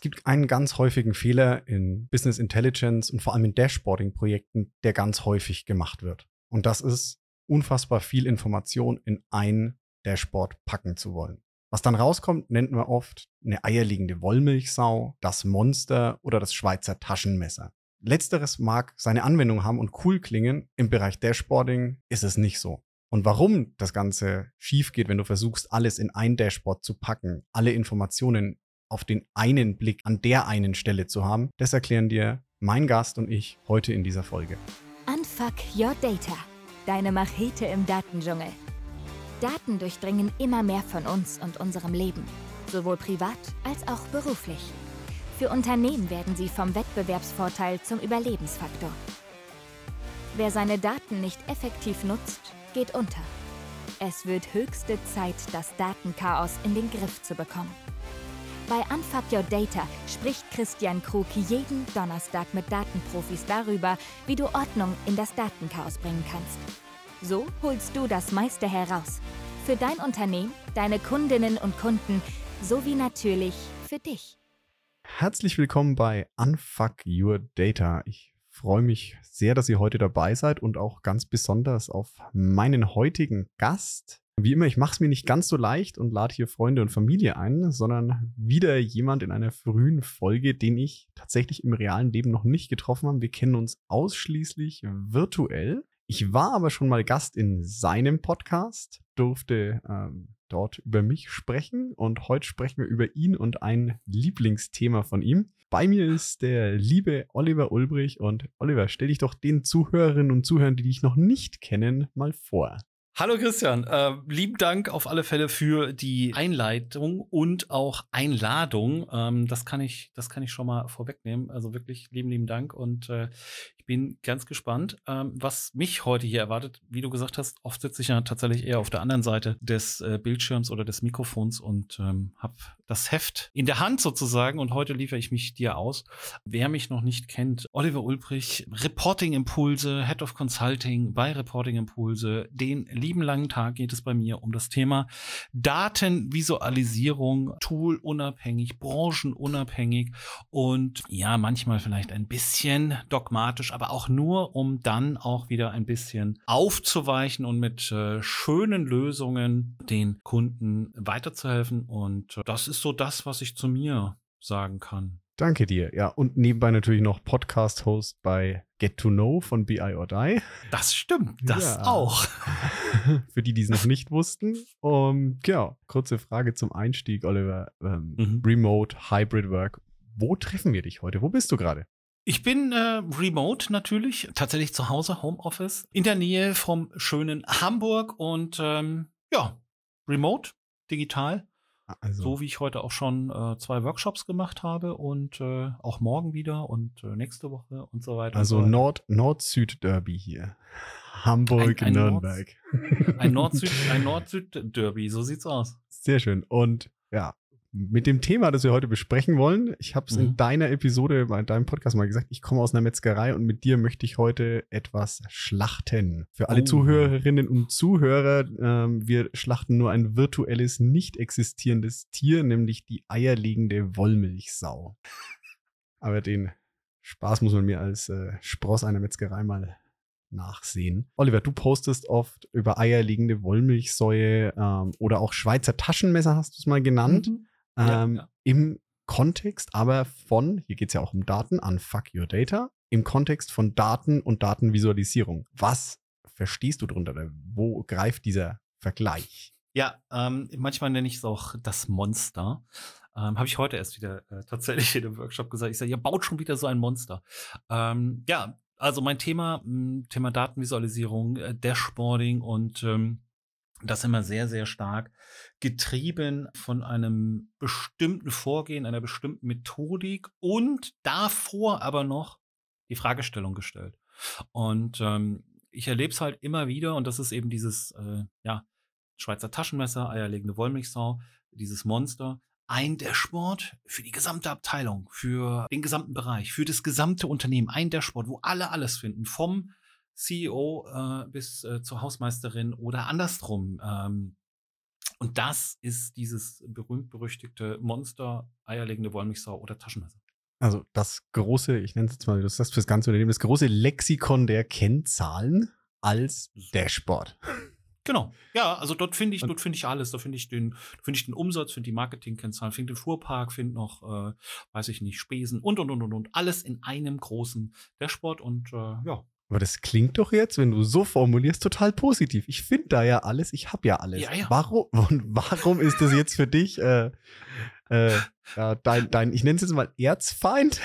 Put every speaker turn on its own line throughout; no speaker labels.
Es gibt einen ganz häufigen Fehler in Business Intelligence und vor allem in Dashboarding-Projekten, der ganz häufig gemacht wird. Und das ist, unfassbar viel Information in ein Dashboard packen zu wollen. Was dann rauskommt, nennt man oft eine eierlegende Wollmilchsau, das Monster oder das Schweizer Taschenmesser. Letzteres mag seine Anwendung haben und cool klingen. Im Bereich Dashboarding ist es nicht so. Und warum das Ganze schief geht, wenn du versuchst, alles in ein Dashboard zu packen, alle Informationen auf den einen Blick an der einen Stelle zu haben, das erklären dir mein Gast und ich heute in dieser Folge.
Unfuck Your Data, deine Machete im Datendschungel. Daten durchdringen immer mehr von uns und unserem Leben, sowohl privat als auch beruflich. Für Unternehmen werden sie vom Wettbewerbsvorteil zum Überlebensfaktor. Wer seine Daten nicht effektiv nutzt, geht unter. Es wird höchste Zeit, das Datenchaos in den Griff zu bekommen. Bei Unfuck Your Data spricht Christian Krug jeden Donnerstag mit Datenprofis darüber, wie du Ordnung in das Datenchaos bringen kannst. So holst du das meiste heraus. Für dein Unternehmen, deine Kundinnen und Kunden sowie natürlich für dich.
Herzlich willkommen bei Unfuck Your Data. Ich freue mich sehr, dass ihr heute dabei seid und auch ganz besonders auf meinen heutigen Gast. Wie immer, ich mache es mir nicht ganz so leicht und lade hier Freunde und Familie ein, sondern wieder jemand in einer frühen Folge, den ich tatsächlich im realen Leben noch nicht getroffen habe. Wir kennen uns ausschließlich virtuell. Ich war aber schon mal Gast in seinem Podcast, durfte ähm, dort über mich sprechen und heute sprechen wir über ihn und ein Lieblingsthema von ihm. Bei mir ist der liebe Oliver Ulbrich und Oliver, stell dich doch den Zuhörerinnen und Zuhörern, die dich noch nicht kennen, mal vor.
Hallo Christian, äh, lieben Dank auf alle Fälle für die Einleitung und auch Einladung. Ähm, das kann ich, das kann ich schon mal vorwegnehmen. Also wirklich lieben, lieben Dank und äh, bin ganz gespannt, ähm, was mich heute hier erwartet. Wie du gesagt hast, oft sitze ich ja tatsächlich eher auf der anderen Seite des äh, Bildschirms oder des Mikrofons und ähm, habe das Heft in der Hand sozusagen und heute liefere ich mich dir aus. Wer mich noch nicht kennt, Oliver Ulbrich, Reporting Impulse, Head of Consulting bei Reporting Impulse, den lieben langen Tag geht es bei mir um das Thema Datenvisualisierung, toolunabhängig, branchenunabhängig und ja, manchmal vielleicht ein bisschen dogmatisch, aber auch nur, um dann auch wieder ein bisschen aufzuweichen und mit äh, schönen Lösungen den Kunden weiterzuhelfen. Und äh, das ist so das, was ich zu mir sagen kann.
Danke dir. Ja, und nebenbei natürlich noch Podcast-Host bei Get to Know von BI or Die.
Das stimmt, das ja. auch.
Für die, die es noch nicht wussten. Um, genau, kurze Frage zum Einstieg, Oliver. Ähm, mhm. Remote, Hybrid Work. Wo treffen wir dich heute? Wo bist du gerade?
Ich bin äh, remote natürlich, tatsächlich zu Hause, Homeoffice, in der Nähe vom schönen Hamburg und ähm, ja, remote, digital. Also. So wie ich heute auch schon äh, zwei Workshops gemacht habe und äh, auch morgen wieder und äh, nächste Woche und so weiter.
Also Nord, Nord-Süd-Derby hier. Hamburg, ein, ein Nürnberg.
Nord, ein Nord-Süd-Derby, so sieht's aus.
Sehr schön. Und ja, mit dem Thema, das wir heute besprechen wollen. Ich habe es mhm. in deiner Episode, in deinem Podcast mal gesagt, ich komme aus einer Metzgerei und mit dir möchte ich heute etwas schlachten. Für alle oh. Zuhörerinnen und Zuhörer, ähm, wir schlachten nur ein virtuelles, nicht existierendes Tier, nämlich die eierlegende Wollmilchsau. Aber den Spaß muss man mir als äh, Spross einer Metzgerei mal nachsehen. Oliver, du postest oft über eierlegende Wollmilchsäue ähm, oder auch Schweizer Taschenmesser, hast du es mal genannt. Mhm ähm, ja, ja. Im Kontext aber von, hier geht es ja auch um Daten, an Fuck Your Data, im Kontext von Daten und Datenvisualisierung. Was verstehst du darunter? Wo greift dieser Vergleich?
Ja, ähm, manchmal nenne ich es auch das Monster. Ähm, Habe ich heute erst wieder äh, tatsächlich in dem Workshop gesagt. Ich sage, ihr baut schon wieder so ein Monster. Ähm, ja, also mein Thema, hm, Thema Datenvisualisierung, äh, Dashboarding und ähm, das immer sehr, sehr stark getrieben von einem bestimmten Vorgehen, einer bestimmten Methodik und davor aber noch die Fragestellung gestellt. Und ähm, ich erlebe es halt immer wieder, und das ist eben dieses, äh, ja, Schweizer Taschenmesser, eierlegende Wollmilchsau, dieses Monster, ein Dashboard für die gesamte Abteilung, für den gesamten Bereich, für das gesamte Unternehmen, ein Dashboard, wo alle alles finden, vom CEO äh, bis äh, zur Hausmeisterin oder andersrum. Ähm, Und das ist dieses berühmt-berüchtigte Monster, eierlegende Wollmilchsau oder Taschenmesser.
Also das große, ich nenne es jetzt mal, das ist das fürs ganze Unternehmen, das große Lexikon der Kennzahlen als Dashboard.
Genau. Ja, also dort finde ich, dort finde ich alles. Da finde ich den, finde ich den Umsatz, finde die Marketingkennzahlen, finde den Fuhrpark, finde noch, äh, weiß ich nicht, Spesen und und und und und alles in einem großen Dashboard und äh, ja.
Aber das klingt doch jetzt, wenn du so formulierst, total positiv. Ich finde da ja alles, ich habe ja alles.
Ja, ja.
Warum, warum ist das jetzt für dich äh, äh, ja, dein, dein, ich nenne es jetzt mal Erzfeind.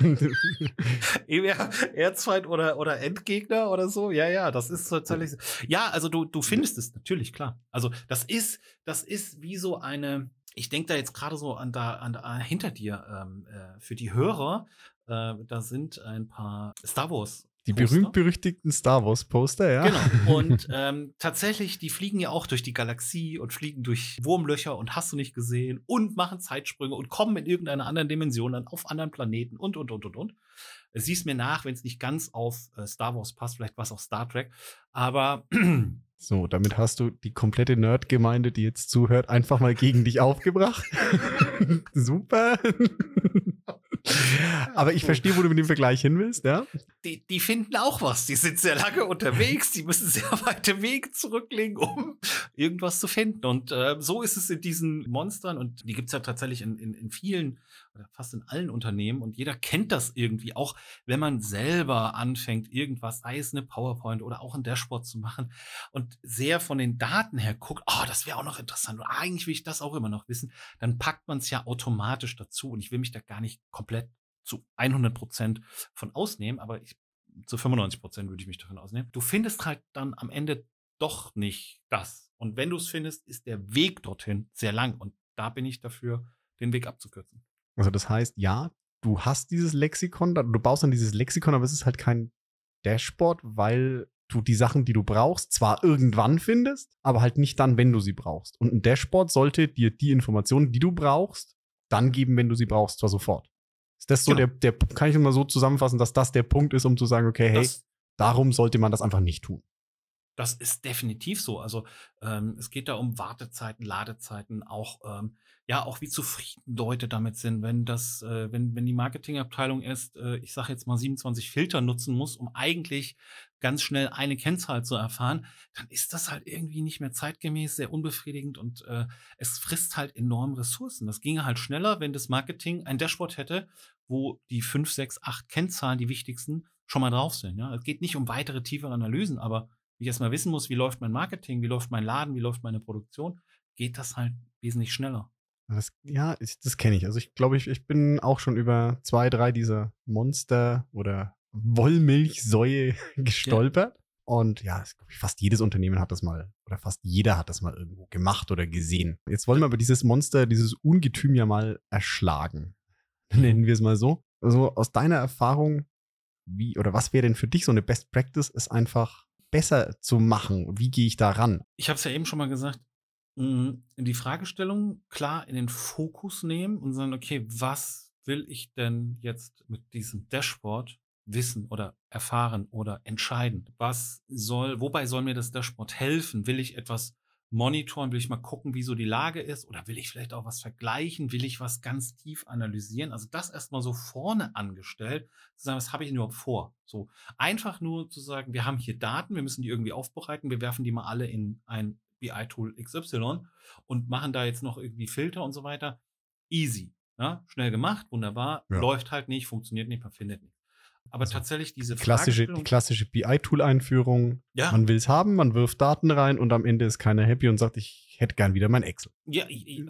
ja, Erzfeind oder, oder Endgegner oder so. Ja, ja, das ist tatsächlich. Ja, also du, du findest es natürlich, klar. Also das ist, das ist wie so eine, ich denke da jetzt gerade so an da, an, an hinter dir, ähm, äh, für die Hörer, äh, da sind ein paar Star Wars
die berühmt-berüchtigten Star Wars-Poster, ja.
Genau. Und ähm, tatsächlich, die fliegen ja auch durch die Galaxie und fliegen durch Wurmlöcher und hast du nicht gesehen und machen Zeitsprünge und kommen in irgendeiner anderen Dimension dann auf anderen Planeten und, und, und, und, und. Siehst mir nach, wenn es nicht ganz auf äh, Star Wars passt, vielleicht was auch Star Trek. Aber
So, damit hast du die komplette Nerd-Gemeinde, die jetzt zuhört, einfach mal gegen dich aufgebracht. Super. Aber ich verstehe, wo du mit dem Vergleich hin willst, ja?
Die, die finden auch was. Die sind sehr lange unterwegs. Die müssen sehr weite Wege zurücklegen, um irgendwas zu finden. Und äh, so ist es in diesen Monstern. Und die gibt es ja tatsächlich in, in, in vielen fast in allen Unternehmen. Und jeder kennt das irgendwie. Auch wenn man selber anfängt, irgendwas, sei es eine PowerPoint oder auch ein Dashboard zu machen und sehr von den Daten her guckt, oh, das wäre auch noch interessant. Und eigentlich will ich das auch immer noch wissen. Dann packt man es ja automatisch dazu. Und ich will mich da gar nicht komplett zu 100 Prozent von ausnehmen, aber ich, zu 95 Prozent würde ich mich davon ausnehmen. Du findest halt dann am Ende doch nicht das. Und wenn du es findest, ist der Weg dorthin sehr lang. Und da bin ich dafür, den Weg abzukürzen.
Also das heißt, ja, du hast dieses Lexikon, du baust dann dieses Lexikon, aber es ist halt kein Dashboard, weil du die Sachen, die du brauchst, zwar irgendwann findest, aber halt nicht dann, wenn du sie brauchst. Und ein Dashboard sollte dir die Informationen, die du brauchst, dann geben, wenn du sie brauchst, zwar sofort. Ist das so genau. der, der, kann ich mal so zusammenfassen, dass das der Punkt ist, um zu sagen, okay, hey, das, darum sollte man das einfach nicht tun.
Das ist definitiv so. Also ähm, es geht da um Wartezeiten, Ladezeiten, auch ähm, ja auch wie zufrieden Leute damit sind, wenn das, äh, wenn wenn die Marketingabteilung erst, äh, ich sage jetzt mal 27 Filter nutzen muss, um eigentlich ganz schnell eine Kennzahl zu erfahren, dann ist das halt irgendwie nicht mehr zeitgemäß, sehr unbefriedigend und äh, es frisst halt enorm Ressourcen. Das ginge halt schneller, wenn das Marketing ein Dashboard hätte, wo die fünf, sechs, acht Kennzahlen, die wichtigsten, schon mal drauf sind. Ja, es geht nicht um weitere tiefere Analysen, aber ich erstmal wissen muss, wie läuft mein Marketing, wie läuft mein Laden, wie läuft meine Produktion, geht das halt wesentlich schneller.
Das, ja, ich, das kenne ich. Also ich glaube, ich, ich bin auch schon über zwei, drei dieser Monster oder Wollmilchsäue gestolpert. Ja. Und ja, fast jedes Unternehmen hat das mal, oder fast jeder hat das mal irgendwo gemacht oder gesehen. Jetzt wollen wir aber dieses Monster, dieses Ungetüm ja mal erschlagen. Nennen wir es mal so. Also aus deiner Erfahrung, wie oder was wäre denn für dich so eine Best Practice, es einfach besser zu machen? Wie gehe ich da ran?
Ich habe es ja eben schon mal gesagt, hm, die Fragestellung klar in den Fokus nehmen und sagen, okay, was will ich denn jetzt mit diesem Dashboard wissen oder erfahren oder entscheiden? Was soll, wobei soll mir das Dashboard helfen? Will ich etwas monitoren? Will ich mal gucken, wie so die Lage ist? Oder will ich vielleicht auch was vergleichen? Will ich was ganz tief analysieren? Also das erstmal so vorne angestellt, zu sagen, was habe ich denn überhaupt vor? So einfach nur zu sagen, wir haben hier Daten, wir müssen die irgendwie aufbereiten, wir werfen die mal alle in ein BI-Tool XY und machen da jetzt noch irgendwie Filter und so weiter. Easy. Ja, schnell gemacht, wunderbar, ja. läuft halt nicht, funktioniert nicht, man findet nicht. Aber also tatsächlich diese
klassische, die klassische BI-Tool-Einführung. Ja. Man will es haben, man wirft Daten rein und am Ende ist keiner happy und sagt, ich hätte gern wieder mein Excel.
Ja,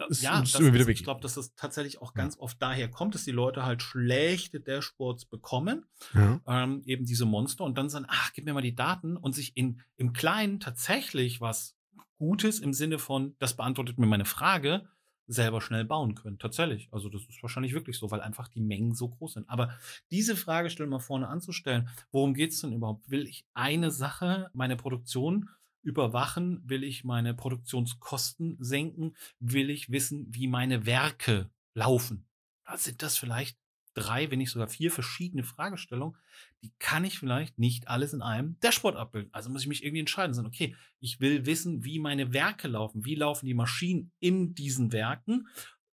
das, ja das ist, ich glaube, dass das tatsächlich auch ganz ja. oft daher kommt, dass die Leute halt schlechte Dashboards bekommen, ja. ähm, eben diese Monster und dann sagen, ach, gib mir mal die Daten und sich in, im Kleinen tatsächlich was Gutes im Sinne von, das beantwortet mir meine Frage, selber schnell bauen können. Tatsächlich. Also das ist wahrscheinlich wirklich so, weil einfach die Mengen so groß sind. Aber diese Fragestellung mal vorne anzustellen, worum geht es denn überhaupt? Will ich eine Sache, meine Produktion überwachen? Will ich meine Produktionskosten senken? Will ich wissen, wie meine Werke laufen? Sind das vielleicht drei, wenn nicht sogar vier verschiedene Fragestellungen, die kann ich vielleicht nicht alles in einem Dashboard abbilden. Also muss ich mich irgendwie entscheiden, sagen, okay, ich will wissen, wie meine Werke laufen, wie laufen die Maschinen in diesen Werken.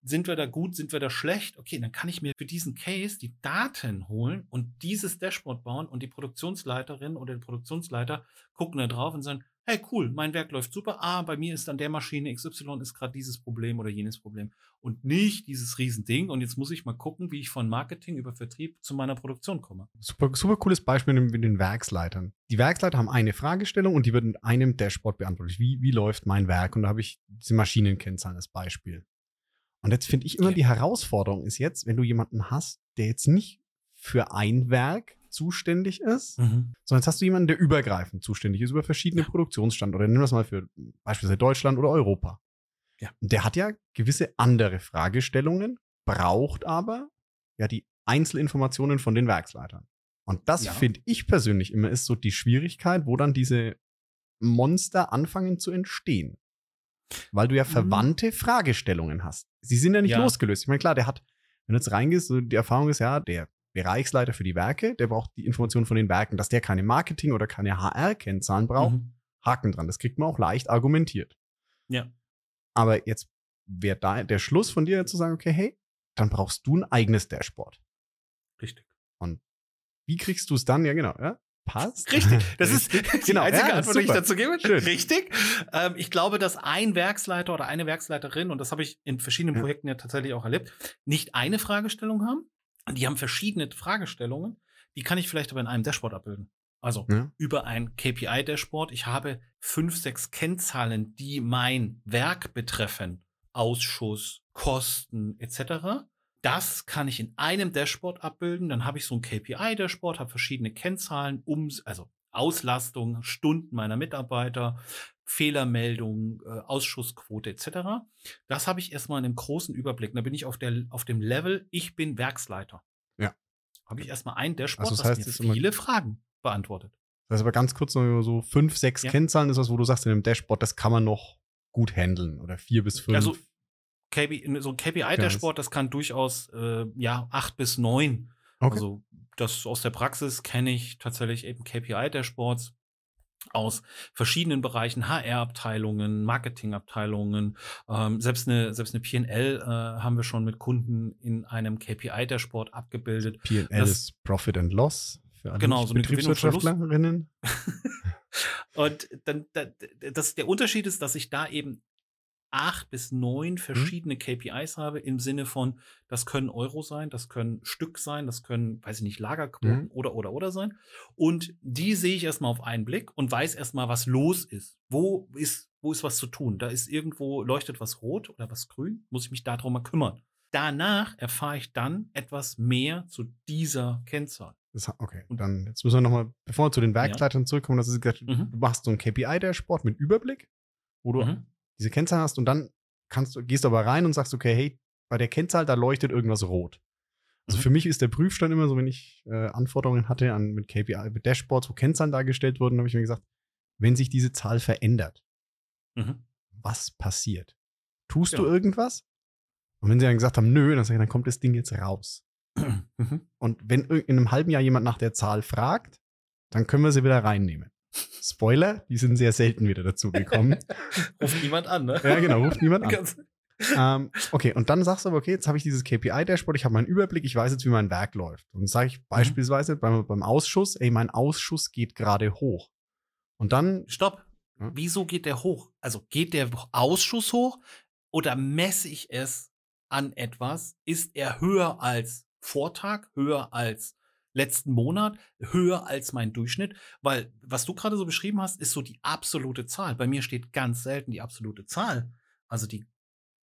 Sind wir da gut, sind wir da schlecht? Okay, dann kann ich mir für diesen Case die Daten holen und dieses Dashboard bauen und die Produktionsleiterin oder der Produktionsleiter gucken da drauf und sagen, hey cool, mein Werk läuft super, ah, bei mir ist an der Maschine XY ist gerade dieses Problem oder jenes Problem und nicht dieses Riesending und jetzt muss ich mal gucken, wie ich von Marketing über Vertrieb zu meiner Produktion komme.
Super, super cooles Beispiel mit den Werksleitern. Die Werksleiter haben eine Fragestellung und die wird in einem Dashboard beantwortet. Wie, wie läuft mein Werk? Und da habe ich diese Maschinenkennzahlen als Beispiel. Und jetzt finde ich immer die Herausforderung ist jetzt, wenn du jemanden hast, der jetzt nicht für ein Werk zuständig ist, mhm. sondern jetzt hast du jemanden, der übergreifend zuständig ist über verschiedene ja. Produktionsstandorte. Nimm das mal für beispielsweise Deutschland oder Europa. Ja. Der hat ja gewisse andere Fragestellungen, braucht aber ja die Einzelinformationen von den Werksleitern. Und das ja. finde ich persönlich immer ist so die Schwierigkeit, wo dann diese Monster anfangen zu entstehen. Weil du ja mhm. verwandte mhm. Fragestellungen hast. Sie sind ja nicht ja. losgelöst. Ich meine, klar, der hat, wenn du jetzt reingehst, so die Erfahrung ist ja, der Bereichsleiter für die Werke, der braucht die Informationen von den Werken, dass der keine Marketing- oder keine HR-Kennzahlen braucht. Mhm. Haken dran. Das kriegt man auch leicht argumentiert.
Ja.
Aber jetzt wäre da der Schluss von dir zu sagen, okay, hey, dann brauchst du ein eigenes Dashboard.
Richtig.
Und wie kriegst du es dann? Ja, genau. Ja? Passt.
Richtig. Das ist die genau. einzige ja, Antwort, die ich dazu gebe. Schön. Richtig. Ähm, ich glaube, dass ein Werksleiter oder eine Werksleiterin, und das habe ich in verschiedenen ja. Projekten ja tatsächlich auch erlebt, nicht eine Fragestellung haben, die haben verschiedene Fragestellungen, die kann ich vielleicht aber in einem Dashboard abbilden. Also ja. über ein KPI-Dashboard. Ich habe fünf, sechs Kennzahlen, die mein Werk betreffen. Ausschuss, Kosten etc. Das kann ich in einem Dashboard abbilden. Dann habe ich so ein KPI-Dashboard, habe verschiedene Kennzahlen, um, also Auslastung, Stunden meiner Mitarbeiter, Fehlermeldungen, äh, Ausschussquote etc. Das habe ich erstmal in einem großen Überblick. Da bin ich auf, der, auf dem Level, ich bin Werksleiter.
Ja.
Habe ich erstmal ein Dashboard, also das, heißt, das mir viele Fragen beantwortet.
Das heißt aber ganz kurz noch so fünf, sechs ja. Kennzahlen ist was, wo du sagst, in einem Dashboard, das kann man noch gut handeln oder vier bis fünf.
Also KB, so ein KPI-Dashboard, das kann durchaus äh, ja acht bis neun. Okay. Also das aus der Praxis kenne ich tatsächlich eben KPI-Dashboards aus verschiedenen Bereichen, HR-Abteilungen, Marketing-Abteilungen, ähm, selbst eine, selbst eine PNL äh, haben wir schon mit Kunden in einem KPI-Dashboard abgebildet.
PNL ist Profit and Loss
für alle genau, so Betriebswirtschaftlerinnen. und dann, das, der Unterschied ist, dass ich da eben acht bis neun mhm. verschiedene mhm. KPIs habe im Sinne von, das können Euro sein, das können Stück sein, das können, weiß ich nicht, Lagerquoten mhm. oder, oder, oder sein. Und die sehe ich erstmal auf einen Blick und weiß erstmal, was los ist. Wo ist, wo ist was zu tun? Da ist irgendwo, leuchtet was rot oder was grün, muss ich mich darum mal kümmern. Danach erfahre ich dann etwas mehr zu dieser Kennzahl.
Das, okay, und dann jetzt müssen wir nochmal, bevor wir zu den Werkleitern ja. zurückkommen, das ist gesagt, mhm. du machst so ein KPI-Dashboard mit Überblick, wo du mhm diese Kennzahl hast und dann kannst du, gehst du aber rein und sagst, okay, hey, bei der Kennzahl, da leuchtet irgendwas rot. Also mhm. für mich ist der Prüfstand immer so, wenn ich äh, Anforderungen hatte an mit KPI, mit Dashboards, wo Kennzahlen dargestellt wurden, habe ich mir gesagt, wenn sich diese Zahl verändert, mhm. was passiert? Tust ja. du irgendwas? Und wenn sie dann gesagt haben, nö, dann sage ich, dann kommt das Ding jetzt raus. Mhm. Und wenn in einem halben Jahr jemand nach der Zahl fragt, dann können wir sie wieder reinnehmen. Spoiler, die sind sehr selten wieder dazu gekommen.
ruft niemand an, ne?
Ja, genau, ruft niemand an. ähm, okay, und dann sagst du aber, okay, jetzt habe ich dieses KPI-Dashboard, ich habe meinen Überblick, ich weiß jetzt, wie mein Werk läuft. Und sage ich mhm. beispielsweise beim, beim Ausschuss, ey, mein Ausschuss geht gerade hoch. Und dann.
Stopp. Ja? Wieso geht der hoch? Also geht der Ausschuss hoch oder messe ich es an etwas? Ist er höher als Vortag, höher als letzten Monat höher als mein Durchschnitt, weil was du gerade so beschrieben hast, ist so die absolute Zahl. Bei mir steht ganz selten die absolute Zahl, also die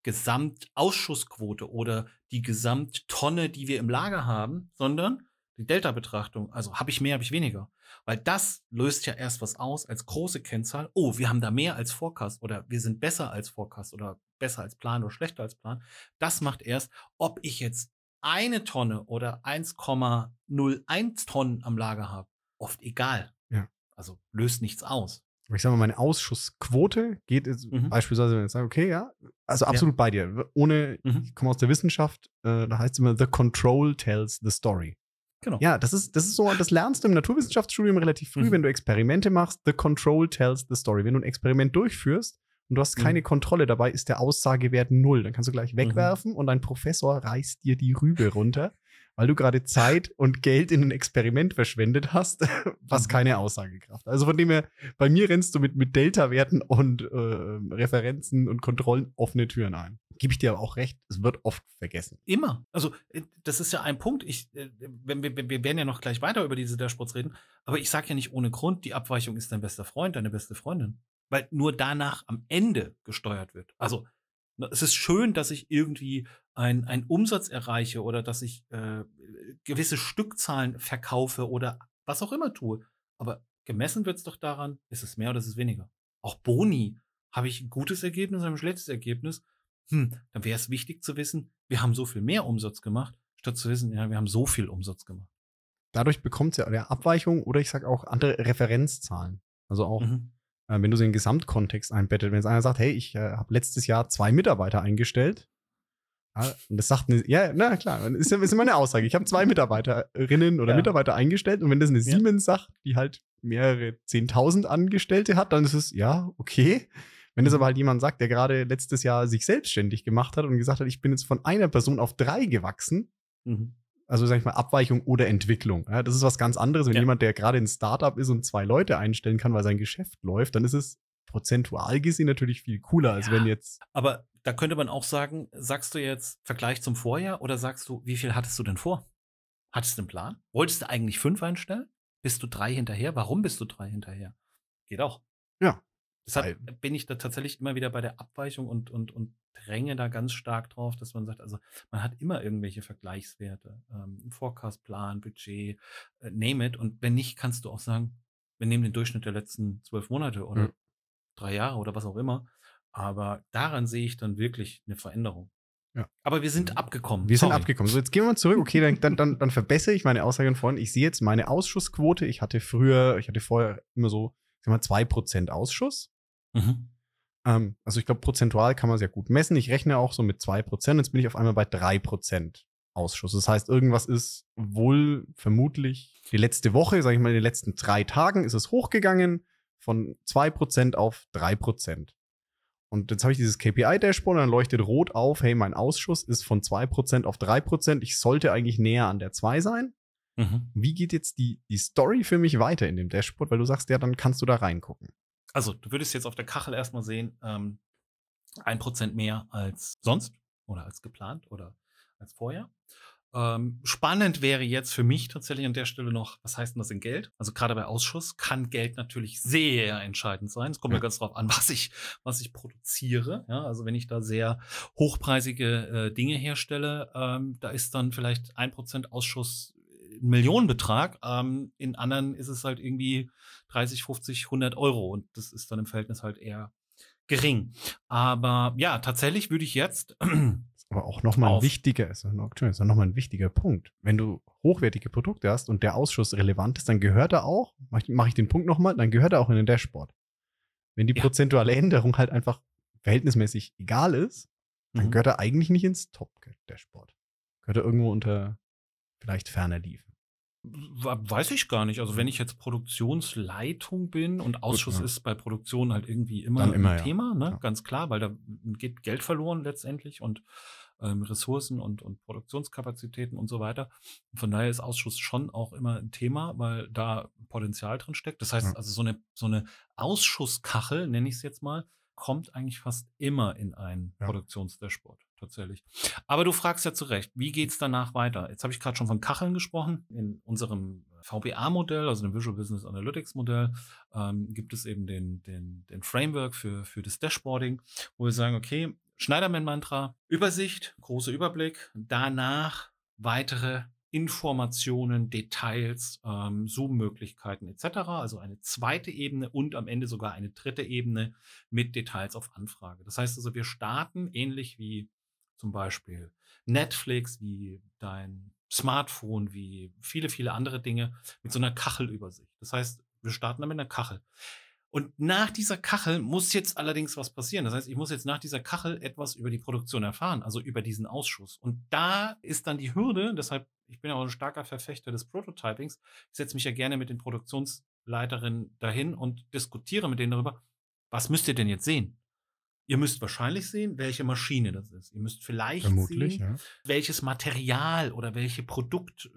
Gesamtausschussquote oder die Gesamttonne, die wir im Lager haben, sondern die Delta-Betrachtung. Also habe ich mehr, habe ich weniger. Weil das löst ja erst was aus als große Kennzahl. Oh, wir haben da mehr als Forecast oder wir sind besser als Forecast oder besser als Plan oder schlechter als Plan. Das macht erst, ob ich jetzt eine Tonne oder 1,01 Tonnen am Lager habe, oft egal.
Ja.
Also löst nichts aus.
ich sage mal, meine Ausschussquote geht jetzt mhm. beispielsweise, wenn ich sage, okay, ja, also absolut ja. bei dir. Ohne, mhm. ich komme aus der Wissenschaft, äh, da heißt es immer, the control tells the story. Genau. Ja, das ist, das ist so, das lernst du im Naturwissenschaftsstudium relativ früh, mhm. wenn du Experimente machst. The control tells the story. Wenn du ein Experiment durchführst und du hast keine mhm. Kontrolle dabei, ist der Aussagewert null. Dann kannst du gleich mhm. wegwerfen und dein Professor reißt dir die Rübe runter weil du gerade Zeit und Geld in ein Experiment verschwendet hast, was mhm. keine Aussagekraft. Also von dem her, bei mir rennst du mit, mit Delta-Werten und äh, Referenzen und Kontrollen offene Türen ein. Gebe ich dir aber auch recht, es wird oft vergessen.
Immer. Also, äh, das ist ja ein Punkt. Ich, äh, wir, wir werden ja noch gleich weiter über diese Dashboards reden, aber ich sage ja nicht ohne Grund, die Abweichung ist dein bester Freund, deine beste Freundin. Weil nur danach am Ende gesteuert wird. Also, es ist schön, dass ich irgendwie einen Umsatz erreiche oder dass ich äh, gewisse Stückzahlen verkaufe oder was auch immer tue. Aber gemessen wird es doch daran, ist es mehr oder ist es weniger. Auch Boni, habe ich ein gutes Ergebnis oder ein schlechtes Ergebnis? Hm, dann wäre es wichtig zu wissen, wir haben so viel mehr Umsatz gemacht, statt zu wissen, ja, wir haben so viel Umsatz gemacht.
Dadurch bekommt es ja eine Abweichung oder ich sage auch andere Referenzzahlen. Also auch, mhm. Äh, wenn du sie in den Gesamtkontext einbettet, wenn jetzt einer sagt, hey, ich äh, habe letztes Jahr zwei Mitarbeiter eingestellt, ja, und das sagt eine, ja, na klar, ist, ist immer eine Aussage. Ich habe zwei Mitarbeiterinnen oder ja. Mitarbeiter eingestellt und wenn das eine Siemens sagt, die halt mehrere Zehntausend Angestellte hat, dann ist es, ja, okay. Wenn das mhm. aber halt jemand sagt, der gerade letztes Jahr sich selbstständig gemacht hat und gesagt hat, ich bin jetzt von einer Person auf drei gewachsen, mhm. Also sag ich mal Abweichung oder Entwicklung. Ja, das ist was ganz anderes. Wenn ja. jemand, der gerade ein Startup ist und zwei Leute einstellen kann, weil sein Geschäft läuft, dann ist es prozentual gesehen natürlich viel cooler, als ja, wenn jetzt.
Aber da könnte man auch sagen, sagst du jetzt Vergleich zum Vorjahr oder sagst du, wie viel hattest du denn vor? Hattest du einen Plan? Wolltest du eigentlich fünf einstellen? Bist du drei hinterher? Warum bist du drei hinterher? Geht auch.
Ja.
Deshalb bin ich da tatsächlich immer wieder bei der Abweichung und, und, und dränge da ganz stark drauf, dass man sagt, also man hat immer irgendwelche Vergleichswerte, ähm, Forecastplan, Budget, äh, name it. Und wenn nicht, kannst du auch sagen, wir nehmen den Durchschnitt der letzten zwölf Monate oder mhm. drei Jahre oder was auch immer aber daran sehe ich dann wirklich eine Veränderung. Ja. Aber wir sind abgekommen.
Wir Sorry. sind abgekommen. So, jetzt gehen wir mal zurück. Okay, dann, dann, dann, dann verbessere ich meine Aussage von. Ich sehe jetzt meine Ausschussquote. Ich hatte früher, ich hatte vorher immer so, sag mal, 2% Ausschuss. Mhm. Ähm, also ich glaube, prozentual kann man sehr gut messen. Ich rechne auch so mit 2%. Jetzt bin ich auf einmal bei 3% Ausschuss. Das heißt, irgendwas ist wohl vermutlich die letzte Woche, sage ich mal, in den letzten drei Tagen ist es hochgegangen von 2% auf 3%. Und jetzt habe ich dieses KPI-Dashboard und dann leuchtet rot auf, hey, mein Ausschuss ist von 2% auf 3%. Ich sollte eigentlich näher an der 2 sein. Mhm. Wie geht jetzt die, die Story für mich weiter in dem Dashboard? Weil du sagst, ja, dann kannst du da reingucken.
Also, du würdest jetzt auf der Kachel erstmal sehen, ähm, 1% mehr als sonst oder als geplant oder als vorher. Ähm, spannend wäre jetzt für mich tatsächlich an der Stelle noch, was heißt denn das in Geld? Also gerade bei Ausschuss kann Geld natürlich sehr entscheidend sein. Es kommt ja. ja ganz drauf an, was ich, was ich produziere. Ja, also wenn ich da sehr hochpreisige äh, Dinge herstelle, ähm, da ist dann vielleicht ein Prozent Ausschuss Millionenbetrag. Ähm, in anderen ist es halt irgendwie 30, 50, 100 Euro und das ist dann im Verhältnis halt eher gering. Aber ja, tatsächlich würde ich jetzt
aber auch nochmal ein wichtiger, ist ist noch mal ein wichtiger Punkt. Wenn du hochwertige Produkte hast und der Ausschuss relevant ist, dann gehört er auch, mache ich, den Punkt nochmal, dann gehört er auch in den Dashboard. Wenn die ja. prozentuale Änderung halt einfach verhältnismäßig egal ist, dann mhm. gehört er eigentlich nicht ins Top-Dashboard. Gehört er irgendwo unter vielleicht ferner liefen.
Weiß ich gar nicht. Also wenn ich jetzt Produktionsleitung bin und Ausschuss Gut, ja. ist bei Produktion halt irgendwie immer, immer ein Thema, ne? Ja. ganz klar, weil da geht Geld verloren letztendlich und ähm, Ressourcen und, und Produktionskapazitäten und so weiter. Von daher ist Ausschuss schon auch immer ein Thema, weil da Potenzial drin steckt. Das heißt ja. also so eine, so eine Ausschusskachel, nenne ich es jetzt mal, kommt eigentlich fast immer in ein ja. Produktionsdashboard tatsächlich. Aber du fragst ja zu Recht, wie geht es danach weiter? Jetzt habe ich gerade schon von Kacheln gesprochen. In unserem VBA-Modell, also dem Visual Business Analytics Modell, ähm, gibt es eben den, den, den Framework für, für das Dashboarding, wo wir sagen, okay, Schneiderman-Mantra, Übersicht, großer Überblick, danach weitere Informationen, Details, ähm, Zoom-Möglichkeiten etc. Also eine zweite Ebene und am Ende sogar eine dritte Ebene mit Details auf Anfrage. Das heißt also, wir starten ähnlich wie zum Beispiel Netflix, wie dein Smartphone, wie viele, viele andere Dinge mit so einer Kachelübersicht. Das heißt, wir starten dann mit einer Kachel. Und nach dieser Kachel muss jetzt allerdings was passieren. Das heißt, ich muss jetzt nach dieser Kachel etwas über die Produktion erfahren, also über diesen Ausschuss. Und da ist dann die Hürde, deshalb, ich bin ja auch ein starker Verfechter des Prototypings. Ich setze mich ja gerne mit den Produktionsleiterinnen dahin und diskutiere mit denen darüber, was müsst ihr denn jetzt sehen? Ihr müsst wahrscheinlich sehen, welche Maschine das ist. Ihr müsst vielleicht
Vermutlich,
sehen,
ja.
welches Material oder welche Produkt,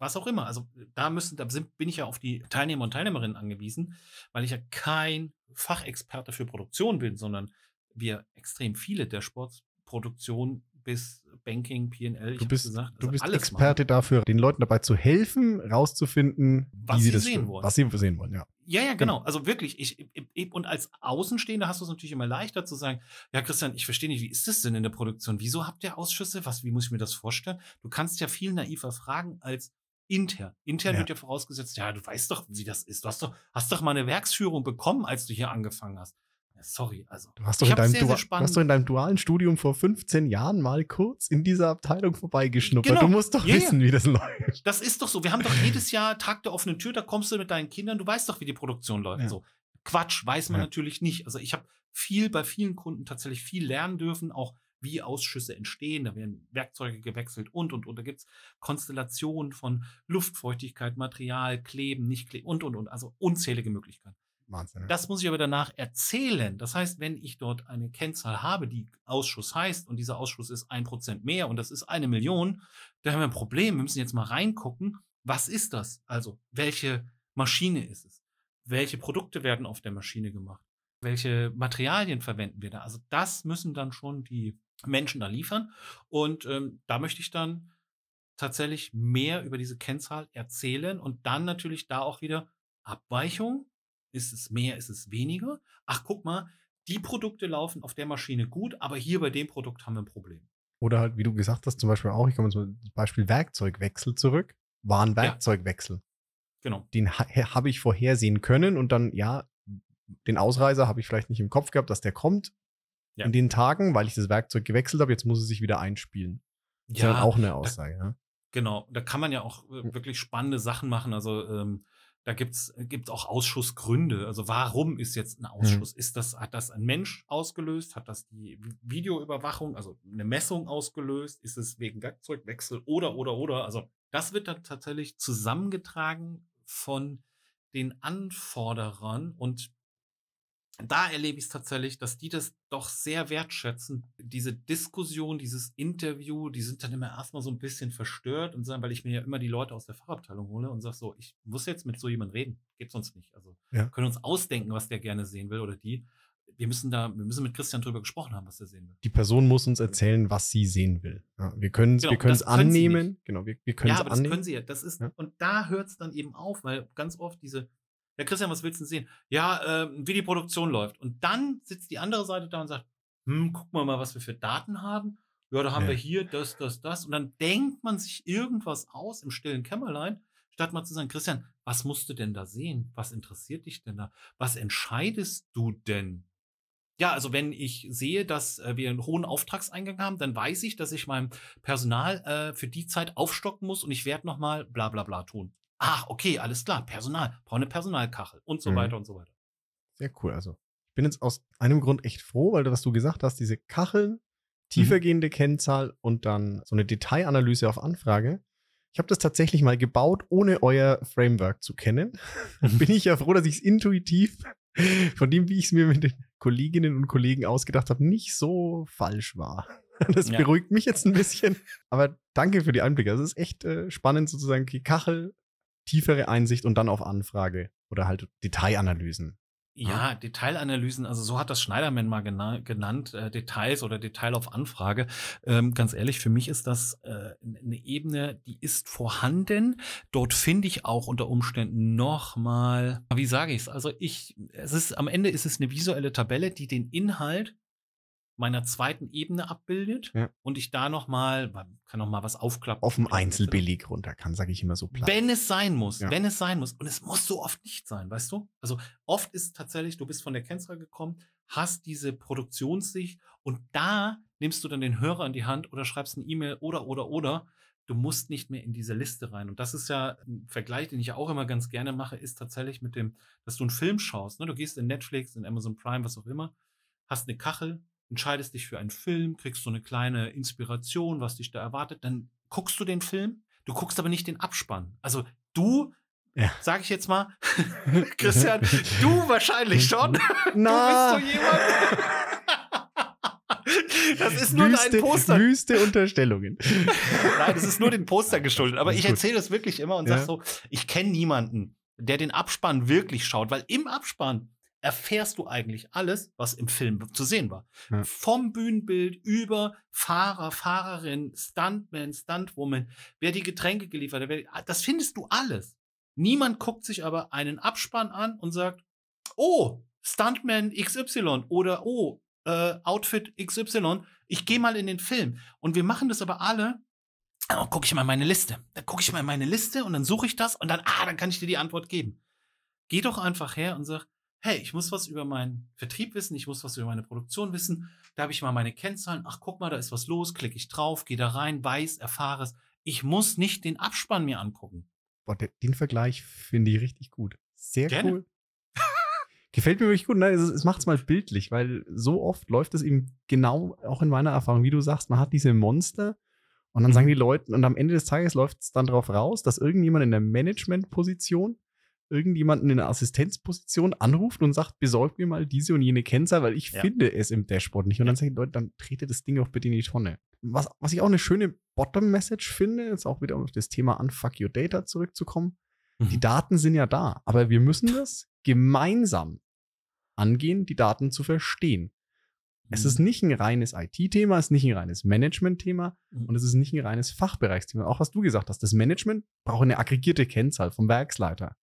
was auch immer. Also da müssen, da sind, bin ich ja auf die Teilnehmer und Teilnehmerinnen angewiesen, weil ich ja kein Fachexperte für Produktion bin, sondern wir extrem viele der Sportproduktion bis Banking, PL, ich
Du bist,
gesagt,
du
also
bist
alles
Experte dafür, den Leuten dabei zu helfen, rauszufinden,
Was
sie
sehen wollen.
was sie sehen wollen, ja.
Ja, ja, genau. Also wirklich, ich, ich, ich und als Außenstehender hast du es natürlich immer leichter zu sagen, ja, Christian, ich verstehe nicht, wie ist das denn in der Produktion? Wieso habt ihr Ausschüsse? Was, wie muss ich mir das vorstellen? Du kannst ja viel naiver fragen als intern. Intern
Ja.
wird ja vorausgesetzt, ja, du weißt doch, wie das ist. Du hast doch, hast doch mal eine Werksführung bekommen, als du hier angefangen hast. Sorry, also.
Du hast, doch in deinem
sehr, sehr
du hast doch in deinem dualen Studium vor 15 Jahren mal kurz in dieser Abteilung vorbeigeschnuppert.
Genau.
Du musst doch
ja.
wissen, wie das läuft.
Das ist doch so. Wir haben doch jedes Jahr Tag der offenen Tür, da kommst du mit deinen Kindern, du weißt doch, wie die Produktion läuft.
Ja.
So. Quatsch, weiß man
Ja.
natürlich nicht. Also ich habe viel bei vielen Kunden tatsächlich viel lernen dürfen, auch wie Ausschüsse entstehen. Da werden Werkzeuge gewechselt und und und. Da gibt es Konstellationen von Luftfeuchtigkeit, Material, Kleben, nicht kleben und und und. Also unzählige Möglichkeiten.
Wahnsinn.
Das muss ich aber danach erzählen. Das heißt, wenn ich dort eine Kennzahl habe, die Ausschuss heißt, und dieser Ausschuss ist ein Prozent mehr und das ist eine Million, dann haben wir ein Problem. Wir müssen jetzt mal reingucken, was ist das? Also, welche Maschine ist es? Welche Produkte werden auf der Maschine gemacht? Welche Materialien verwenden wir da? Also, das müssen dann schon die Menschen da liefern. Und ähm, da möchte ich dann tatsächlich mehr über diese Kennzahl erzählen und dann natürlich da auch wieder Abweichung. Ist es mehr, ist es weniger? Ach, guck mal, die Produkte laufen auf der Maschine gut, aber hier bei dem Produkt haben wir ein Problem.
Oder halt, wie du gesagt hast, zum Beispiel auch, ich komme zum Beispiel Werkzeugwechsel zurück, war ein Werkzeugwechsel.
Genau.
Den ha habe ich vorhersehen können und dann, ja, den Ausreißer habe ich vielleicht nicht im Kopf gehabt, dass der kommt
Ja.
in den Tagen, weil ich das Werkzeug gewechselt habe, jetzt muss es sich wieder einspielen. Das ist ja dann auch eine Aussage. Ja.
Genau, da kann man ja auch äh, wirklich spannende Sachen machen. Also ähm, da gibt's gibt's auch Ausschussgründe. Also warum ist jetzt ein Ausschuss? Ist das, hat das ein Mensch ausgelöst? Hat das die Vi- Videoüberwachung, also eine Messung ausgelöst? Ist es wegen Werkzeugwechsel oder, oder, oder? Also das wird dann tatsächlich zusammengetragen von den Anforderern und da erlebe ich es tatsächlich, dass die das doch sehr wertschätzen. Diese Diskussion, dieses Interview, die sind dann immer erstmal so ein bisschen verstört und sagen, weil ich mir ja immer die Leute aus der Fachabteilung hole und sage so, ich muss jetzt mit so jemandem reden. Geht sonst nicht. Also
Ja.
wir können uns ausdenken, was der gerne sehen will oder die. Wir müssen da, wir müssen mit Christian drüber gesprochen haben, was er sehen will.
Die Person muss uns erzählen, was sie sehen will. Ja, wir können es
Genau,
wir
das können sie
annehmen. Genau, wir, wir können
Ja,
es
aber das
annehmen.
können sie ja. Das ist,
Ja.
und da hört es dann eben auf, weil ganz oft diese, ja, Christian, was willst du denn sehen? Ja, ähm, wie die Produktion läuft. Und dann sitzt die andere Seite da und sagt, hm, guck mal mal, was wir für Daten haben. Ja, da haben
Ja.
wir hier das, das, das. Und dann denkt man sich irgendwas aus im stillen Kämmerlein, statt mal zu sagen, Christian, was musst du denn da sehen? Was interessiert dich denn da? Was entscheidest du denn? Ja, also wenn ich sehe, dass äh, wir einen hohen Auftragseingang haben, dann weiß ich, dass ich meinem Personal äh, für die Zeit aufstocken muss und ich werde nochmal bla bla bla tun. Ach, okay, alles klar, Personal, brauche eine Personalkachel und so
Mhm.
weiter und so weiter.
Sehr cool. Also, ich bin jetzt aus einem Grund echt froh, weil du, was du gesagt hast, diese Kacheln,
Mhm.
tiefergehende Kennzahl und dann so eine Detailanalyse auf Anfrage. Ich habe das tatsächlich mal gebaut, ohne euer Framework zu kennen.
Mhm.
bin ich ja froh, dass ich es intuitiv von dem, wie ich es mir mit den Kolleginnen und Kollegen ausgedacht habe, nicht so falsch war. Das
Ja.
beruhigt mich jetzt ein bisschen. Aber danke für die Einblicke. Also, Es ist echt äh, spannend, sozusagen die Kachel, tiefere Einsicht und dann auf Anfrage oder halt Detailanalysen.
Ja, Detailanalysen, also so hat das Schneiderman mal gena genannt, äh, Details oder Detail auf Anfrage. Ähm, ganz ehrlich, für mich ist das äh, eine Ebene, die ist vorhanden. Dort finde ich auch unter Umständen nochmal, wie sage ich es? Also ich, es ist, am Ende ist es eine visuelle Tabelle, die den Inhalt meiner zweiten Ebene abbildet
Ja.
und ich da nochmal, kann noch mal was aufklappen.
auf dem. Einzelbeleg runter kann, sage ich immer so platt.
Wenn es sein muss,
Ja.
wenn es sein muss. Und es muss so oft nicht sein, weißt du? Also oft ist tatsächlich, du bist von der Kennzahl gekommen, hast diese Produktionssicht und da nimmst du dann den Hörer in die Hand oder schreibst eine E-Mail oder, oder, oder. du musst nicht mehr in diese Liste rein. Und das ist ja ein Vergleich, den ich auch immer ganz gerne mache, ist tatsächlich mit dem, dass du einen Film schaust. Ne? Du gehst in Netflix, in Amazon Prime, was auch immer, hast eine Kachel, entscheidest dich für einen Film, kriegst so eine kleine Inspiration, was dich da erwartet, dann guckst du den Film, du guckst aber nicht den Abspann. Also du ja. Sag ich jetzt mal. Christian, du wahrscheinlich schon.
Na.
Du bist so jemand. Das ist nur wüste, ein Poster.
Wüste Unterstellungen.
Nein, das ist nur den Poster geschuldet. Aber ich erzähle das wirklich immer und ja. sag so, ich kenne niemanden, der den Abspann wirklich schaut, weil im Abspann erfährst du eigentlich alles, was im Film zu sehen war. Ja. Vom Bühnenbild über Fahrer, Fahrerin, Stuntman, Stuntwoman, wer die Getränke geliefert hat, das findest du alles. Niemand guckt sich aber einen Abspann an und sagt, oh, Stuntman XY oder oh, äh, Outfit XY, ich gehe mal in den Film. Und wir machen das aber alle. Dann oh, gucke ich mal meine Liste. Dann gucke ich mal meine Liste und dann suche ich das und dann, ah, dann kann ich dir die Antwort geben. Geh doch einfach her und sag, hey, ich muss was über meinen Vertrieb wissen, ich muss was über meine Produktion wissen. Da habe ich mal meine Kennzahlen. Ach, guck mal, da ist was los. Klicke ich drauf, gehe da rein, weiß, erfahre es. Ich muss nicht den Abspann mir angucken.
Boah, den Vergleich finde ich richtig gut. Sehr Gerne. cool. Gefällt mir wirklich gut. Ne? Es, es macht es mal bildlich, weil so oft läuft es eben genau, auch in meiner Erfahrung, wie du sagst, man hat diese Monster und dann mhm. sagen die Leute, und am Ende des Tages läuft es dann darauf raus, dass irgendjemand in der Management-Position irgendjemanden in der Assistenzposition anruft und sagt, besorgt mir mal diese und jene Kennzahl, weil ich ja. finde es im Dashboard nicht. Und dann sagen die Leute, dann trete das Ding auch bitte in die Tonne. Was, was ich auch eine schöne Bottom-Message finde, ist auch wieder auf das Thema Unfuck Your Data zurückzukommen. Mhm. Die Daten sind ja da, aber wir müssen das gemeinsam angehen, die Daten zu verstehen. Es ist mhm. nicht ein reines IT-Thema, es ist nicht ein reines Management-Thema mhm. und es ist nicht ein reines Fachbereichsthema. Auch was du gesagt hast, das Management braucht eine aggregierte Kennzahl vom Werksleiter.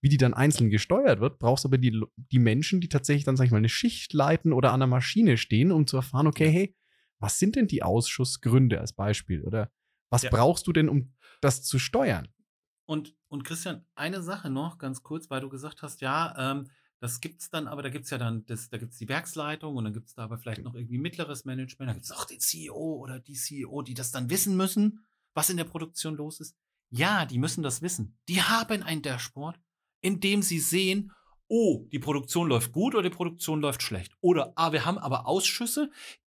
Wie die dann einzeln gesteuert wird, brauchst du aber die, die Menschen, die tatsächlich dann, sag ich mal, eine Schicht leiten oder an der Maschine stehen, um zu erfahren, okay, hey, was sind denn die Ausschussgründe als Beispiel? Oder was ja. brauchst du denn, um das zu steuern?
Und, und Christian, eine Sache noch ganz kurz, weil du gesagt hast, ja, ähm, das gibt's dann, aber da gibt's ja dann, das, da gibt's die Werksleitung und dann gibt's da aber vielleicht noch irgendwie mittleres Management, da gibt's auch den CEO oder die CEO, die das dann wissen müssen, was in der Produktion los ist. Ja, die müssen das wissen. Die haben ein Dashboard, in dem sie sehen, oh, die Produktion läuft gut oder die Produktion läuft schlecht. Oder, ah, wir haben aber Ausschüsse,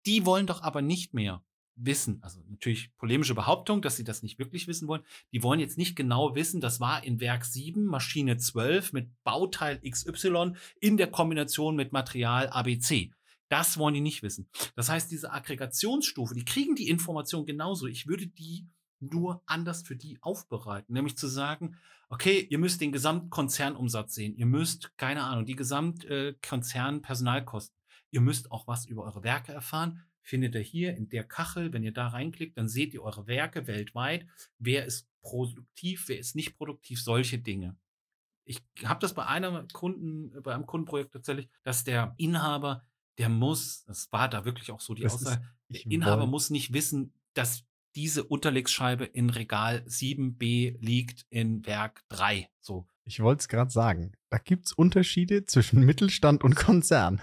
die wollen doch aber nicht mehr wissen, also natürlich polemische Behauptung, dass sie das nicht wirklich wissen wollen. Die wollen jetzt nicht genau wissen, das war in Werk 7, Maschine 12 mit Bauteil XY in der Kombination mit Material ABC. Das wollen die nicht wissen. Das heißt, diese Aggregationsstufe, die kriegen die Information genauso. Ich würde die nur anders für die aufbereiten, nämlich zu sagen, okay, ihr müsst den Gesamtkonzernumsatz sehen, ihr müsst, keine Ahnung, die Gesamtkonzernpersonalkosten, ihr müsst auch was über eure Werke erfahren, findet ihr hier in der Kachel. Wenn ihr da reinklickt, dann seht ihr eure Werke weltweit. Wer ist produktiv, wer ist nicht produktiv, solche Dinge. Ich habe das bei einem Kunden, bei einem Kundenprojekt tatsächlich, dass der Inhaber, der muss, das war da wirklich auch so die das Aussage, der Inhaber wollen. muss nicht wissen, dass diese Unterlegscheibe in Regal 7b liegt in Werk 3. So.
Ich wollte es gerade sagen. Da gibt es Unterschiede zwischen Mittelstand und Konzern.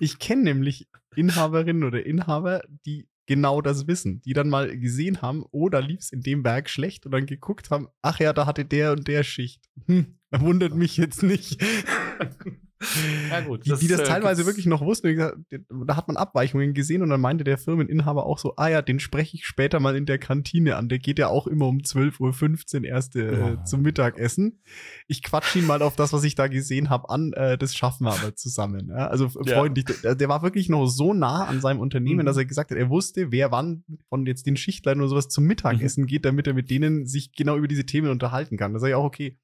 Ich kenne nämlich Inhaberinnen oder Inhaber, die genau das wissen, die dann mal gesehen haben, oh, da lief es in dem Werk schlecht und dann geguckt haben, ach ja, da hatte der und der Schicht. Hm, wundert mich jetzt nicht. Ja, gut. Die das, die das äh, teilweise wirklich noch wussten. Da hat man Abweichungen gesehen und dann meinte der Firmeninhaber auch so, ah ja, den spreche ich später mal in der Kantine an. Der geht ja auch immer um 12.15 Uhr erst äh, ja. zum Mittagessen. Ich quatsch ihn mal auf das, was ich da gesehen habe, an. Äh, das schaffen wir aber zusammen. Ja? Also ja. freundlich. Der, der, war wirklich noch so nah an seinem Unternehmen, mhm. dass er gesagt hat, er wusste, wer wann von jetzt den Schichtleitern oder sowas zum Mittagessen mhm. geht, damit er mit denen sich genau über diese Themen unterhalten kann. Da sage ich auch, okay,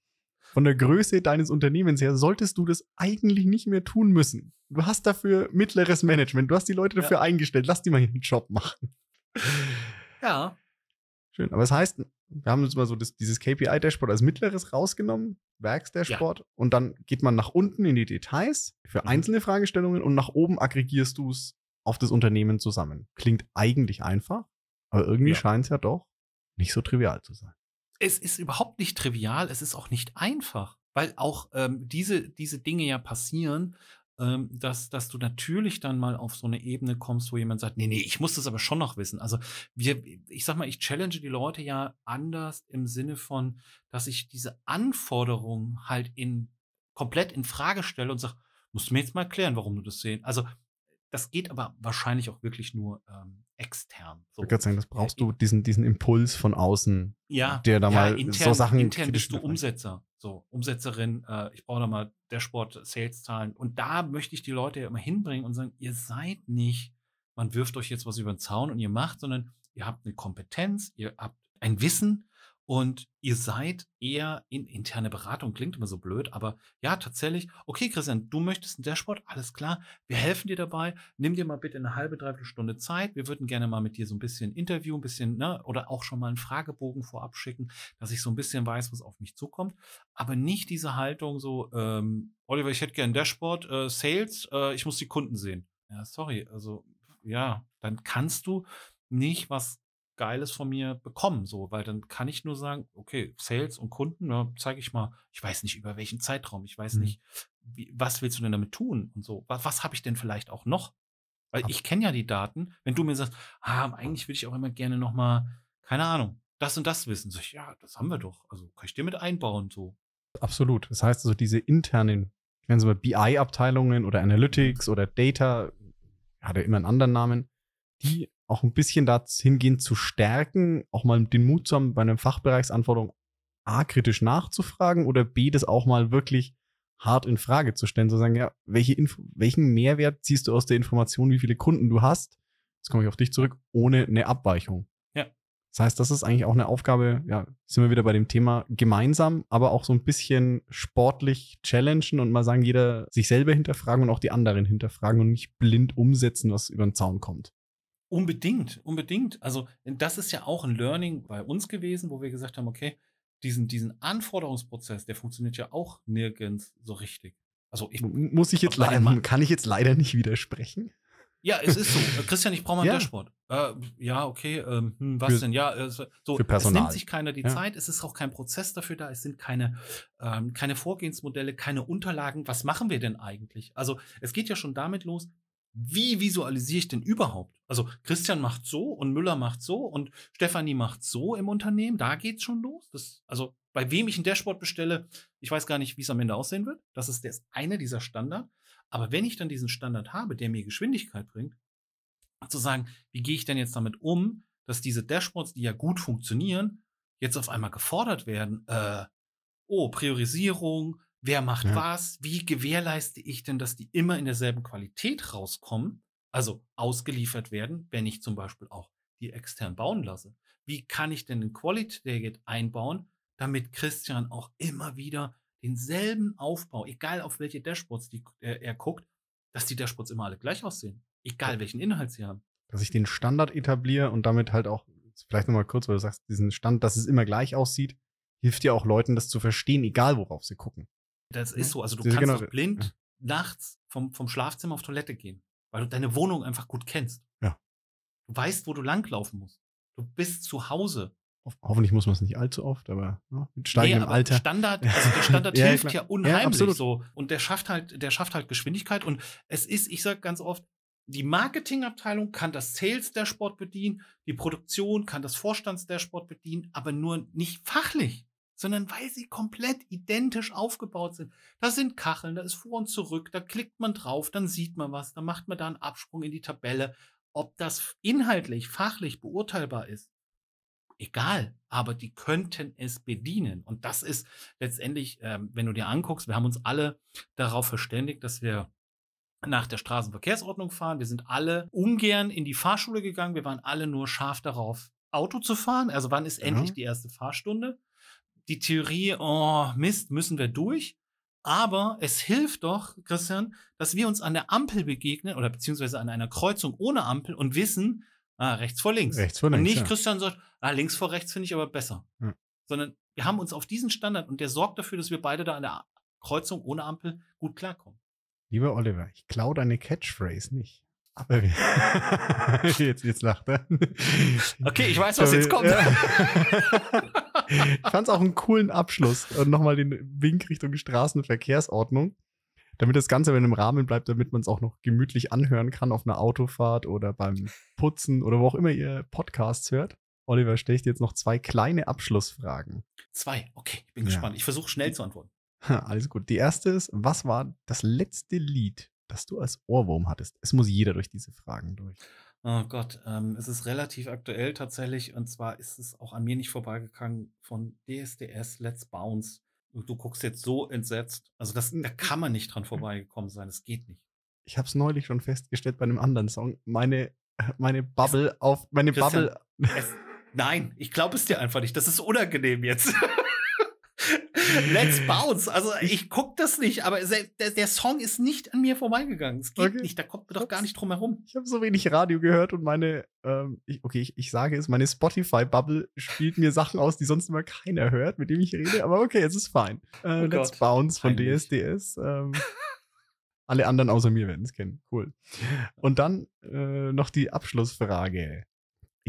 von der Größe deines Unternehmens her solltest du das eigentlich nicht mehr tun müssen. Du hast dafür mittleres Management, du hast die Leute dafür ja. eingestellt, lass die mal ihren Job machen.
Ja.
Schön. Aber das heißt, wir haben uns mal so das, dieses KPI-Dashboard als mittleres rausgenommen, Werksdashboard, ja. und dann geht man nach unten in die Details für mhm. einzelne Fragestellungen und nach oben aggregierst du es auf das Unternehmen zusammen. Klingt eigentlich einfach, aber irgendwie ja. scheint es ja doch nicht so trivial zu sein
es ist überhaupt nicht trivial, es ist auch nicht einfach, weil auch ähm, diese, diese Dinge ja passieren ähm, dass, dass du natürlich dann mal auf so eine Ebene kommst, wo jemand sagt, nee, nee, ich muss das aber schon noch wissen. Also wir, ich sag mal, ich challenge die Leute ja anders im Sinne von, dass ich diese Anforderungen halt in komplett in Frage stelle und sage, musst du mir jetzt mal erklären, warum du das sehen. Also das geht aber wahrscheinlich auch wirklich nur ähm, extern.
So. Ich würde sagen, das brauchst du diesen, diesen Impuls von außen,
ja,
der da
ja,
mal
intern,
so Sachen.
Intern bist du Umsetzer, so Umsetzerin. Äh, ich brauche da mal Dashboard, Sales-Zahlen. Und da möchte ich die Leute ja immer hinbringen und sagen, ihr seid nicht, man wirft euch jetzt was über den Zaun und ihr macht, sondern ihr habt eine Kompetenz, ihr habt ein Wissen und ihr seid eher in interne Beratung, klingt immer so blöd, aber ja, tatsächlich, okay, Christian, du möchtest ein Dashboard, alles klar, wir helfen dir dabei, nimm dir mal bitte eine halbe, dreiviertel Stunde Zeit, wir würden gerne mal mit dir so ein bisschen Interview, ein bisschen, ne, oder auch schon mal einen Fragebogen vorab schicken, dass ich so ein bisschen weiß, was auf mich zukommt, aber nicht diese Haltung so, ähm, Oliver, ich hätte gerne ein Dashboard, äh, Sales, äh, ich muss die Kunden sehen. Ja, sorry, also, ja, dann kannst du nicht was Geiles von mir bekommen, so, weil dann kann ich nur sagen, okay, Sales und Kunden, ja, zeige ich mal, ich weiß nicht über welchen Zeitraum, ich weiß mhm. nicht, wie, was willst du denn damit tun und so, was, was habe ich denn vielleicht auch noch? Weil ich kenne ja die Daten, wenn du mir sagst, ah, eigentlich würde ich auch immer gerne noch mal, keine Ahnung, das und das wissen, sag ich, ja, das haben wir doch, also kann ich dir mit einbauen, so.
Absolut, das heißt also diese internen, ich nenne es mal BI-Abteilungen oder Analytics oder Data, hat ja immer einen anderen Namen, die auch ein bisschen dahingehend zu stärken, auch mal den Mut zu haben, bei einer Fachbereichsanforderung A, kritisch nachzufragen oder B, das auch mal wirklich hart in Frage zu stellen, zu sagen, ja, welche Info welchen Mehrwert ziehst du aus der Information, wie viele Kunden du hast? Jetzt komme ich auf dich zurück, ohne eine Abweichung.
Ja.
Das heißt, das ist eigentlich auch eine Aufgabe, ja, sind wir wieder bei dem Thema gemeinsam, aber auch so ein bisschen sportlich challengen und mal sagen, jeder sich selber hinterfragen und auch die anderen hinterfragen und nicht blind umsetzen, was über den Zaun kommt.
Unbedingt, unbedingt. Also das ist ja auch ein Learning bei uns gewesen, wo wir gesagt haben, okay, diesen, diesen Anforderungsprozess, der funktioniert ja auch nirgends so richtig. Also ich,
muss ich jetzt leider, kann ich jetzt leider nicht widersprechen.
Ja, es ist so. Äh, Christian, ich brauche mal ein ja. Dashboard. Äh, ja, okay. Ähm, hm, was für, denn? Ja, äh, so.
Für Personal.
Es nimmt sich keiner die ja. Zeit. Es ist auch kein Prozess dafür da. Es sind keine, ähm, keine Vorgehensmodelle, keine Unterlagen. Was machen wir denn eigentlich? Also es geht ja schon damit los, wie visualisiere ich denn überhaupt? Also Christian macht so und Müller macht so und Stefanie macht so im Unternehmen. Da geht's schon los. Das, also bei wem ich ein Dashboard bestelle, ich weiß gar nicht, wie es am Ende aussehen wird. Das ist das eine dieser Standard. Aber wenn ich dann diesen Standard habe, der mir Geschwindigkeit bringt, zu sagen, wie gehe ich denn jetzt damit um, dass diese Dashboards, die ja gut funktionieren, jetzt auf einmal gefordert werden? Äh, oh, Priorisierung, Wer macht ja. was? Wie gewährleiste ich denn, dass die immer in derselben Qualität rauskommen? Also ausgeliefert werden, wenn ich zum Beispiel auch die extern bauen lasse. Wie kann ich denn ein Quality Ticket einbauen, damit Christian auch immer wieder denselben Aufbau, egal auf welche Dashboards die, äh, er guckt, dass die Dashboards immer alle gleich aussehen. Egal welchen Inhalt sie haben.
Dass ich den Standard etabliere und damit halt auch, vielleicht nochmal kurz, weil du sagst, diesen Stand, dass es immer gleich aussieht, hilft ja auch Leuten, das zu verstehen, egal worauf sie gucken.
Das ist so. Also du kannst genau, blind nachts vom, vom Schlafzimmer auf Toilette gehen, weil du deine Wohnung einfach gut kennst.
Ja.
Du weißt, wo du langlaufen musst. Du bist zu Hause.
Hoffentlich muss man es nicht allzu oft, aber ne, mit steigendem nee, Alter.
Standard, also der Standard ja, hilft ja unheimlich ja, so. Und der schafft halt, der schafft halt Geschwindigkeit. Und es ist, ich sag ganz oft, die Marketingabteilung kann das Sales Dashboard bedienen, die Produktion kann das Vorstands Dashboard bedienen, aber nur nicht fachlich sondern weil sie komplett identisch aufgebaut sind. Da sind Kacheln, da ist vor und zurück, da klickt man drauf, dann sieht man was, dann macht man da einen Absprung in die Tabelle. Ob das inhaltlich, fachlich beurteilbar ist, egal, aber die könnten es bedienen. Und das ist letztendlich, ähm, wenn du dir anguckst, wir haben uns alle darauf verständigt, dass wir nach der Straßenverkehrsordnung fahren. Wir sind alle ungern in die Fahrschule gegangen. Wir waren alle nur scharf darauf, Auto zu fahren. Also wann ist ja. endlich die erste Fahrstunde? Die Theorie, oh Mist, müssen wir durch. Aber es hilft doch, Christian, dass wir uns an der Ampel begegnen oder beziehungsweise an einer Kreuzung ohne Ampel und wissen, ah, rechts vor links.
Rechts vor links.
Und nicht
ja.
Christian sagt, ah, links vor rechts finde ich aber besser. Ja. Sondern wir haben uns auf diesen Standard und der sorgt dafür, dass wir beide da an der Kreuzung ohne Ampel gut klarkommen.
Lieber Oliver, ich klaue deine Catchphrase nicht. Aber jetzt, jetzt lacht er.
Okay, ich weiß, was jetzt kommt.
ich fand es auch einen coolen Abschluss und nochmal den Wink Richtung Straßenverkehrsordnung. damit das Ganze in einem Rahmen bleibt, damit man es auch noch gemütlich anhören kann auf einer Autofahrt oder beim Putzen oder wo auch immer ihr Podcasts hört. Oliver, stelle ich dir jetzt noch zwei kleine Abschlussfragen.
Zwei, okay, ich bin ja. gespannt. Ich versuche schnell zu antworten.
Alles gut. Die erste ist, was war das letzte Lied, das du als Ohrwurm hattest? Es muss jeder durch diese Fragen durch.
Oh Gott, ähm, es ist relativ aktuell tatsächlich und zwar ist es auch an mir nicht vorbeigegangen von DSDS Let's Bounce. Du guckst jetzt so entsetzt. Also das, da kann man nicht dran vorbeigekommen sein. Das geht nicht.
Ich habe es neulich schon festgestellt bei einem anderen Song. Meine, meine Bubble es, auf meine Christian, Bubble.
Es, nein, ich glaube es dir einfach nicht. Das ist unangenehm jetzt. Let's bounce. Also ich gucke das nicht, aber der, der, Song ist nicht an mir vorbeigegangen. Es geht okay. nicht, da kommt man doch gar nicht drum herum.
Ich habe so wenig Radio gehört und meine, ähm, ich, okay, ich, ich, sage es, meine Spotify-Bubble spielt mir Sachen aus, die sonst immer keiner hört, mit dem ich rede, aber okay, es ist fein. Äh, oh Let's Gott. Bounce von Heimlich. DSDS. Ähm, alle anderen außer mir werden es kennen. Cool. Und dann äh, noch die Abschlussfrage.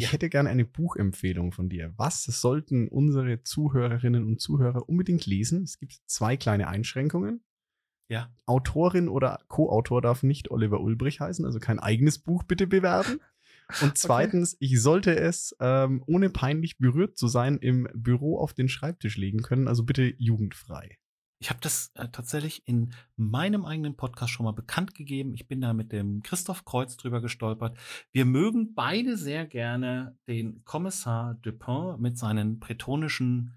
Ich hätte gerne eine Buchempfehlung von dir. Was sollten unsere Zuhörerinnen und Zuhörer unbedingt lesen? Es gibt zwei kleine Einschränkungen.
Ja.
Autorin oder Co-Autor darf nicht Oliver Ulbrich heißen, also kein eigenes Buch bitte bewerben. Und zweitens, okay. ich sollte es, ähm, ohne peinlich berührt zu sein, im Büro auf den Schreibtisch legen können, also bitte jugendfrei.
Ich habe das äh, tatsächlich in meinem eigenen Podcast schon mal bekannt gegeben. Ich bin da mit dem Christoph Kreuz drüber gestolpert. Wir mögen beide sehr gerne den Kommissar Dupin mit seinen bretonischen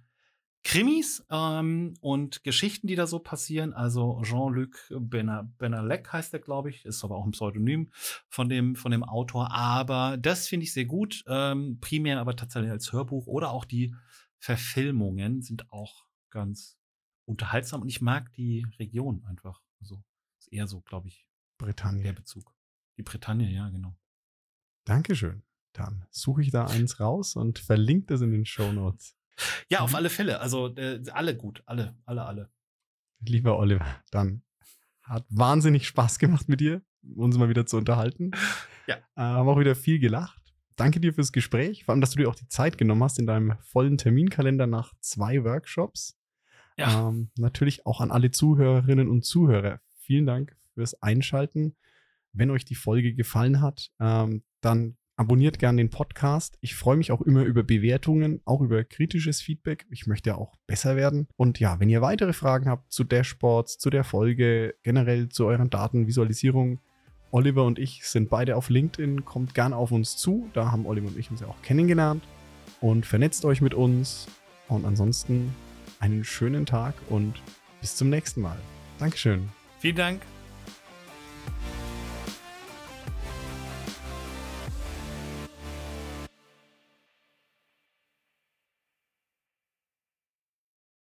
Krimis ähm, und Geschichten, die da so passieren. Also Jean-Luc Benalek heißt er, glaube ich, ist aber auch ein Pseudonym von dem, von dem Autor. Aber das finde ich sehr gut. Ähm, primär aber tatsächlich als Hörbuch oder auch die Verfilmungen sind auch ganz unterhaltsam und ich mag die Region einfach. Also ist eher so, glaube ich,
Bretagne.
Der Bezug. Die Bretagne, ja, genau.
Dankeschön. Dann suche ich da eins raus und verlinke das in den Show Notes.
Ja, auf alle Fälle. Also äh, alle gut. Alle, alle, alle.
Lieber Oliver, dann hat wahnsinnig Spaß gemacht mit dir, uns mal wieder zu unterhalten.
Ja.
Äh, haben auch wieder viel gelacht. Danke dir fürs Gespräch, vor allem, dass du dir auch die Zeit genommen hast in deinem vollen Terminkalender nach zwei Workshops. Ja. Ähm, natürlich auch an alle Zuhörerinnen und Zuhörer. Vielen Dank fürs Einschalten. Wenn euch die Folge gefallen hat, ähm, dann abonniert gerne den Podcast. Ich freue mich auch immer über Bewertungen, auch über kritisches Feedback. Ich möchte ja auch besser werden. Und ja, wenn ihr weitere Fragen habt zu Dashboards, zu der Folge, generell zu euren Datenvisualisierungen, Oliver und ich sind beide auf LinkedIn. Kommt gerne auf uns zu. Da haben Oliver und ich uns ja auch kennengelernt. Und vernetzt euch mit uns. Und ansonsten einen schönen Tag und bis zum nächsten Mal. Dankeschön.
Vielen Dank.